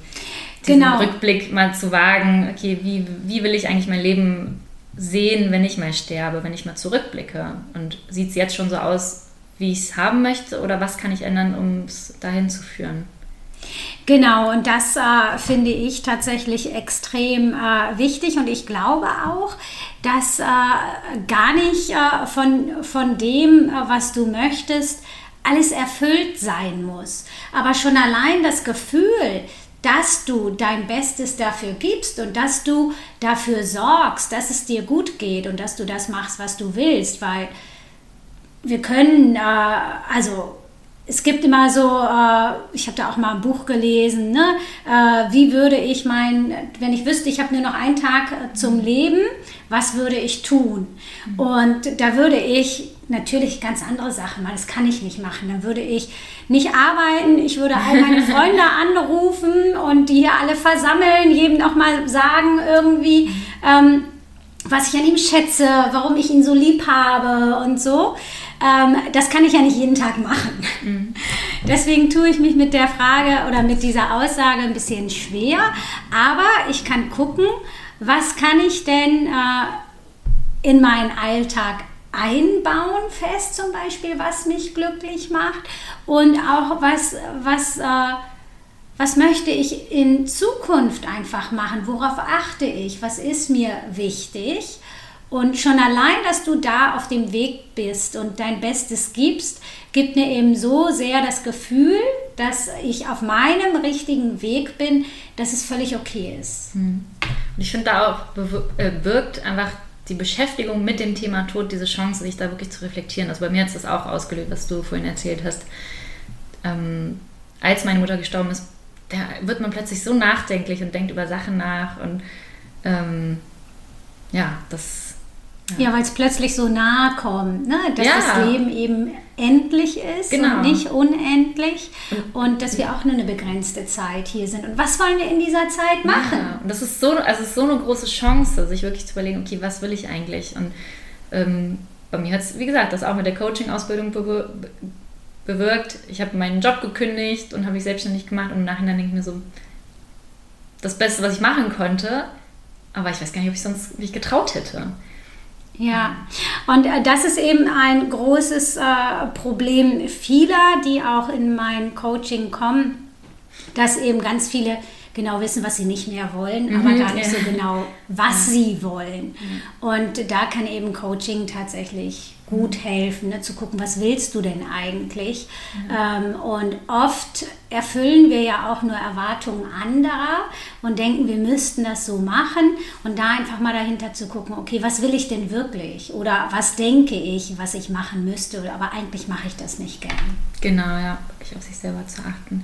diesen genau. Rückblick mal zu wagen, okay, wie, wie will ich eigentlich mein Leben sehen, wenn ich mal sterbe, wenn ich mal zurückblicke? Und sieht es jetzt schon so aus, wie ich es haben möchte oder was kann ich ändern, um es dahin zu führen?
Genau, und das äh, finde ich tatsächlich extrem äh, wichtig und ich glaube auch, dass äh, gar nicht äh, von, von dem, äh, was du möchtest, alles erfüllt sein muss. Aber schon allein das Gefühl, dass du dein Bestes dafür gibst und dass du dafür sorgst, dass es dir gut geht und dass du das machst, was du willst, weil wir können, äh, also es gibt immer so, äh, ich habe da auch mal ein Buch gelesen, ne? Äh, wie würde ich mein, wenn ich wüsste, ich habe nur noch einen Tag äh, zum Leben, was würde ich tun? Mhm. Und da würde ich natürlich ganz andere Sachen machen, das kann ich nicht machen. Dann würde ich nicht arbeiten, ich würde all meine Freunde anrufen und die hier alle versammeln, jedem nochmal sagen irgendwie, ähm, was ich an ihm schätze, warum ich ihn so lieb habe und so. Ähm, das kann ich ja nicht jeden Tag machen. Mhm. Deswegen tue ich mich mit der Frage oder mit dieser Aussage ein bisschen schwer. Aber ich kann gucken, was kann ich denn äh, in meinen Alltag einbauen, fest zum Beispiel, was mich glücklich macht und auch was, was, äh, was möchte ich in Zukunft einfach machen, worauf achte ich, was ist mir wichtig. Und schon allein, dass du da auf dem Weg bist und dein Bestes gibst, gibt mir eben so sehr das Gefühl, dass ich auf meinem richtigen Weg bin, dass es völlig okay ist. Hm.
Und ich finde da auch bewirkt äh, einfach die Beschäftigung mit dem Thema Tod, diese Chance, sich da wirklich zu reflektieren. Also bei mir hat es das auch ausgelöst, was du vorhin erzählt hast. Ähm, als meine Mutter gestorben ist, da wird man plötzlich so nachdenklich und denkt über Sachen nach und ähm, ja, das
ja, weil es plötzlich so nahe kommt, ne? dass ja. das Leben eben endlich ist genau. und nicht unendlich und dass wir auch nur eine begrenzte Zeit hier sind. Und was wollen wir in dieser Zeit machen? Ja.
Und das ist so, also ist so eine große Chance, sich wirklich zu überlegen, okay, was will ich eigentlich? Und ähm, bei mir hat es, wie gesagt, das auch mit der Coaching-Ausbildung be bewirkt. Ich habe meinen Job gekündigt und habe mich selbstständig gemacht und im Nachhinein denke ich mir so, das Beste, was ich machen konnte, aber ich weiß gar nicht, ob ich sonst mich getraut hätte.
Ja, und äh, das ist eben ein großes äh, Problem vieler, die auch in mein Coaching kommen, dass eben ganz viele genau wissen, was sie nicht mehr wollen, mhm, aber gar nicht ja. so genau, was ja. sie wollen. Mhm. Und da kann eben Coaching tatsächlich gut helfen, ne, zu gucken, was willst du denn eigentlich? Mhm. Ähm, und oft erfüllen wir ja auch nur Erwartungen anderer und denken, wir müssten das so machen und da einfach mal dahinter zu gucken, okay, was will ich denn wirklich? Oder was denke ich, was ich machen müsste? Aber eigentlich mache ich das nicht gern.
Genau, ja, wirklich auf sich selber zu achten.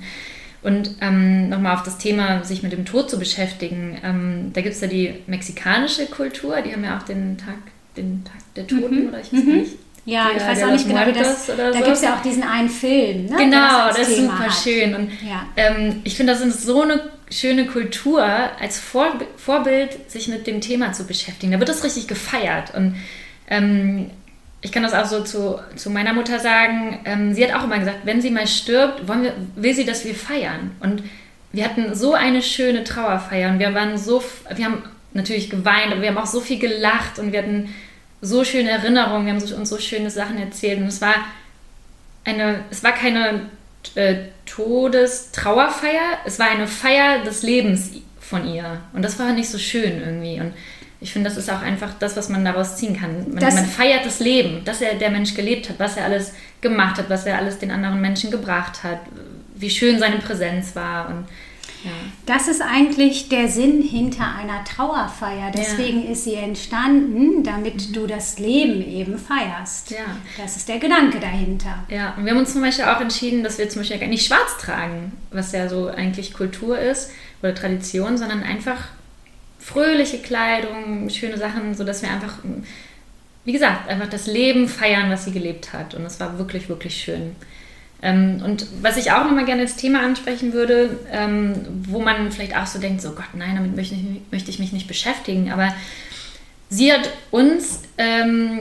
Und ähm, nochmal auf das Thema, sich mit dem Tod zu beschäftigen. Ähm, da gibt es ja die mexikanische Kultur, die haben ja auch den Tag den Tag der Toten mhm. oder ich weiß mhm. nicht.
Ja, ich weiß auch nicht genau, wie das. Da so. gibt es ja auch diesen einen Film. Ne,
genau, das, das ist super hat. schön. Und ja. ähm, ich finde, das ist so eine schöne Kultur als Vor Vorbild, sich mit dem Thema zu beschäftigen. Da wird das richtig gefeiert. Und ähm, ich kann das auch so zu, zu meiner Mutter sagen. Ähm, sie hat auch immer gesagt, wenn sie mal stirbt, wir, will sie, dass wir feiern. Und wir hatten so eine schöne Trauerfeier und wir waren so, wir haben natürlich geweint, aber wir haben auch so viel gelacht und wir hatten so schöne Erinnerungen, wir haben uns so schöne Sachen erzählt und es war eine, es war keine äh, Todestrauerfeier, es war eine Feier des Lebens von ihr und das war nicht so schön irgendwie und ich finde, das ist auch einfach das, was man daraus ziehen kann. Man, man, feiert das Leben, dass er der Mensch gelebt hat, was er alles gemacht hat, was er alles den anderen Menschen gebracht hat, wie schön seine Präsenz war und
ja. Das ist eigentlich der Sinn hinter einer Trauerfeier. Deswegen ja. ist sie entstanden, damit mhm. du das Leben eben feierst. Ja. Das ist der Gedanke dahinter.
Ja, und wir haben uns zum Beispiel auch entschieden, dass wir zum Beispiel nicht schwarz tragen, was ja so eigentlich Kultur ist oder Tradition, sondern einfach fröhliche Kleidung, schöne Sachen, sodass wir einfach, wie gesagt, einfach das Leben feiern, was sie gelebt hat. Und es war wirklich, wirklich schön. Ähm, und was ich auch nochmal gerne als Thema ansprechen würde, ähm, wo man vielleicht auch so denkt, so Gott, nein, damit möchte ich, möchte ich mich nicht beschäftigen, aber sie hat uns ähm,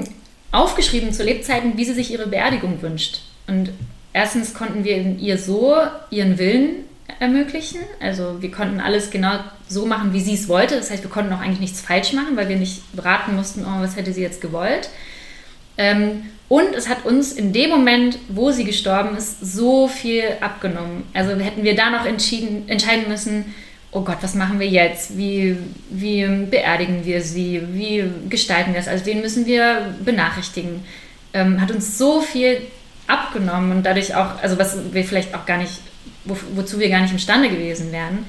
aufgeschrieben zu Lebzeiten, wie sie sich ihre Beerdigung wünscht. Und erstens konnten wir ihr so ihren Willen ermöglichen. Also wir konnten alles genau so machen, wie sie es wollte. Das heißt, wir konnten auch eigentlich nichts falsch machen, weil wir nicht beraten mussten, oh, was hätte sie jetzt gewollt. Ähm, und es hat uns in dem Moment, wo sie gestorben ist, so viel abgenommen. Also hätten wir da noch entschieden, entscheiden müssen, oh Gott, was machen wir jetzt? Wie, wie beerdigen wir sie? Wie gestalten wir es? Also wen müssen wir benachrichtigen? Ähm, hat uns so viel abgenommen und dadurch auch, also was wir vielleicht auch gar nicht, wo, wozu wir gar nicht imstande gewesen wären.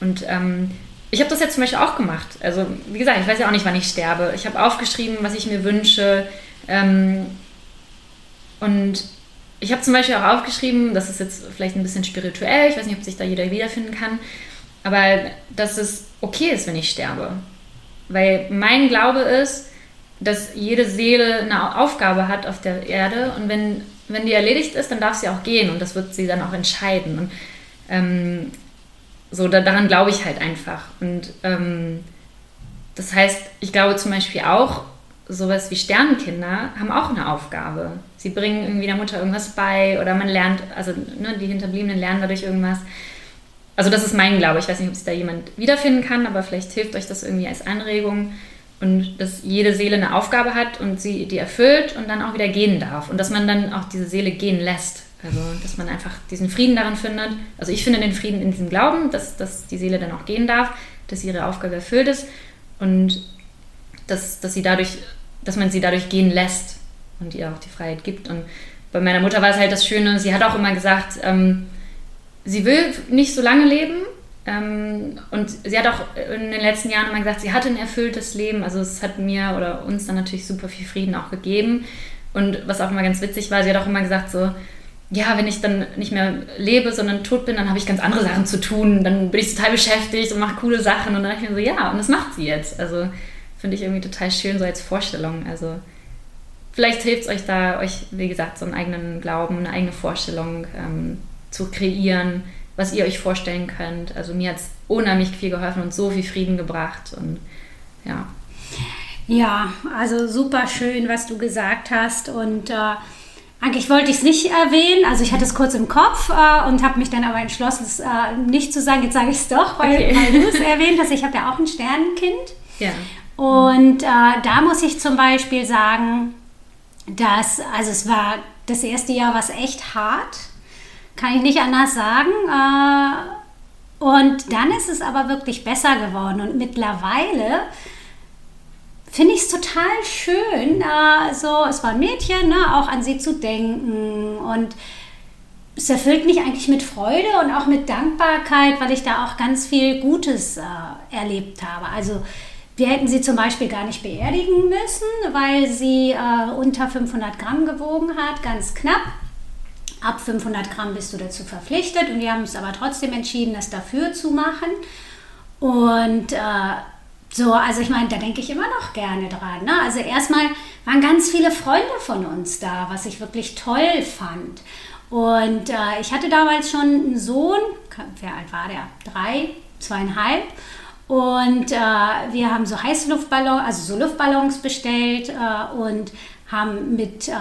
Und ähm, ich habe das jetzt zum Beispiel auch gemacht. Also wie gesagt, ich weiß ja auch nicht, wann ich sterbe. Ich habe aufgeschrieben, was ich mir wünsche. Ähm, und ich habe zum Beispiel auch aufgeschrieben, das ist jetzt vielleicht ein bisschen spirituell, ich weiß nicht, ob sich da jeder wiederfinden kann, aber dass es okay ist, wenn ich sterbe. Weil mein Glaube ist, dass jede Seele eine Aufgabe hat auf der Erde und wenn, wenn die erledigt ist, dann darf sie auch gehen und das wird sie dann auch entscheiden. Und ähm, so, da, daran glaube ich halt einfach. Und ähm, das heißt, ich glaube zum Beispiel auch, sowas wie Sternenkinder haben auch eine Aufgabe. Sie bringen irgendwie der Mutter irgendwas bei oder man lernt, also ne, die Hinterbliebenen lernen dadurch irgendwas. Also das ist mein Glaube. Ich weiß nicht, ob sich da jemand wiederfinden kann, aber vielleicht hilft euch das irgendwie als Anregung. Und dass jede Seele eine Aufgabe hat und sie die erfüllt und dann auch wieder gehen darf. Und dass man dann auch diese Seele gehen lässt. Also dass man einfach diesen Frieden daran findet. Also ich finde den Frieden in diesem Glauben, dass, dass die Seele dann auch gehen darf, dass ihre Aufgabe erfüllt ist. Und dass, dass sie dadurch, dass man sie dadurch gehen lässt und ihr auch die Freiheit gibt. Und bei meiner Mutter war es halt das Schöne, sie hat auch immer gesagt, ähm, sie will nicht so lange leben. Ähm, und sie hat auch in den letzten Jahren immer gesagt, sie hatte ein erfülltes Leben. Also es hat mir oder uns dann natürlich super viel Frieden auch gegeben. Und was auch immer ganz witzig war, sie hat auch immer gesagt so, ja, wenn ich dann nicht mehr lebe, sondern tot bin, dann habe ich ganz andere Sachen zu tun. Dann bin ich total beschäftigt und mache coole Sachen. Und dann dachte ich mir so, ja, und das macht sie jetzt. Also finde ich irgendwie total schön, so als Vorstellung. Also vielleicht hilft es euch da, euch, wie gesagt, so einen eigenen Glauben, eine eigene Vorstellung ähm, zu kreieren, was ihr euch vorstellen könnt. Also mir hat es unheimlich viel geholfen und so viel Frieden gebracht. Und ja.
Ja, also super schön, was du gesagt hast. Und äh, eigentlich wollte ich es nicht erwähnen. Also ich hatte es kurz im Kopf äh, und habe mich dann aber entschlossen, es äh, nicht zu sagen. Jetzt sage ich es doch, weil, okay. weil du es erwähnt hast. Ich habe ja auch ein Sternenkind. Ja. Und äh, da muss ich zum Beispiel sagen, dass, also es war das erste Jahr was echt hart, kann ich nicht anders sagen. Äh, und dann ist es aber wirklich besser geworden. Und mittlerweile finde ich es total schön, äh, so, es war ein Mädchen, ne, auch an sie zu denken. Und es erfüllt mich eigentlich mit Freude und auch mit Dankbarkeit, weil ich da auch ganz viel Gutes äh, erlebt habe. Also wir hätten sie zum Beispiel gar nicht beerdigen müssen, weil sie äh, unter 500 Gramm gewogen hat, ganz knapp. Ab 500 Gramm bist du dazu verpflichtet und wir haben uns aber trotzdem entschieden, das dafür zu machen. Und äh, so, also ich meine, da denke ich immer noch gerne dran. Ne? Also erstmal waren ganz viele Freunde von uns da, was ich wirklich toll fand. Und äh, ich hatte damals schon einen Sohn, wie alt war der? Drei, zweieinhalb. Und äh, wir haben so Heißluftballons, also so Luftballons bestellt äh, und haben mit äh,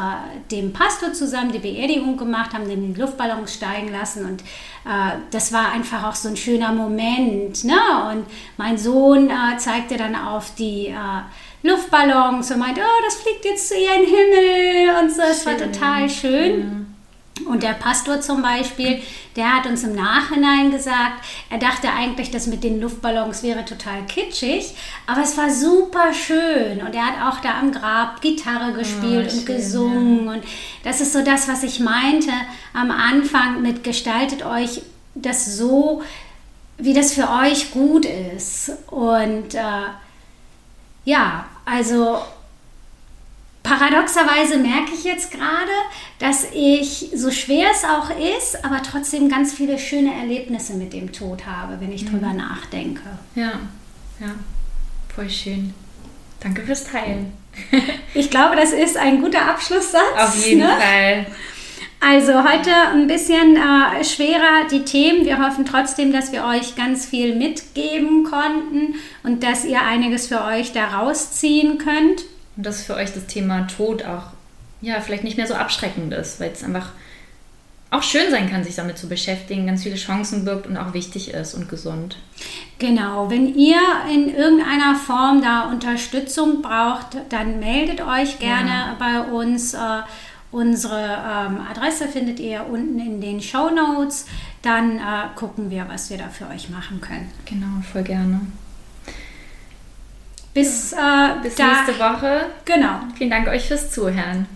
dem Pastor zusammen die Beerdigung gemacht, haben den Luftballons steigen lassen und äh, das war einfach auch so ein schöner Moment. Ne? Und mein Sohn äh, zeigte dann auf die äh, Luftballons und meinte, oh, das fliegt jetzt zu ihren Himmel und so. Es war total schön. Ja. Und der Pastor zum Beispiel, der hat uns im Nachhinein gesagt, er dachte eigentlich, das mit den Luftballons wäre total kitschig, aber es war super schön. Und er hat auch da am Grab Gitarre gespielt oh, und schön, gesungen. Ja. Und das ist so das, was ich meinte am Anfang mit gestaltet euch das so, wie das für euch gut ist. Und äh, ja, also Paradoxerweise merke ich jetzt gerade, dass ich, so schwer es auch ist, aber trotzdem ganz viele schöne Erlebnisse mit dem Tod habe, wenn ich mhm. drüber nachdenke.
Ja, ja, voll schön. Danke fürs Teilen.
ich glaube, das ist ein guter Abschlusssatz.
Auf jeden ne? Fall.
Also heute ein bisschen äh, schwerer die Themen. Wir hoffen trotzdem, dass wir euch ganz viel mitgeben konnten und dass ihr einiges für euch da rausziehen könnt.
Und dass für euch das Thema Tod auch, ja, vielleicht nicht mehr so abschreckend ist, weil es einfach auch schön sein kann, sich damit zu beschäftigen, ganz viele Chancen birgt und auch wichtig ist und gesund.
Genau, wenn ihr in irgendeiner Form da Unterstützung braucht, dann meldet euch gerne ja. bei uns. Äh, unsere ähm, Adresse findet ihr unten in den Show Notes. Dann äh, gucken wir, was wir da für euch machen können.
Genau, voll gerne.
Bis, äh,
Bis nächste Woche.
Genau.
Vielen Dank euch fürs Zuhören.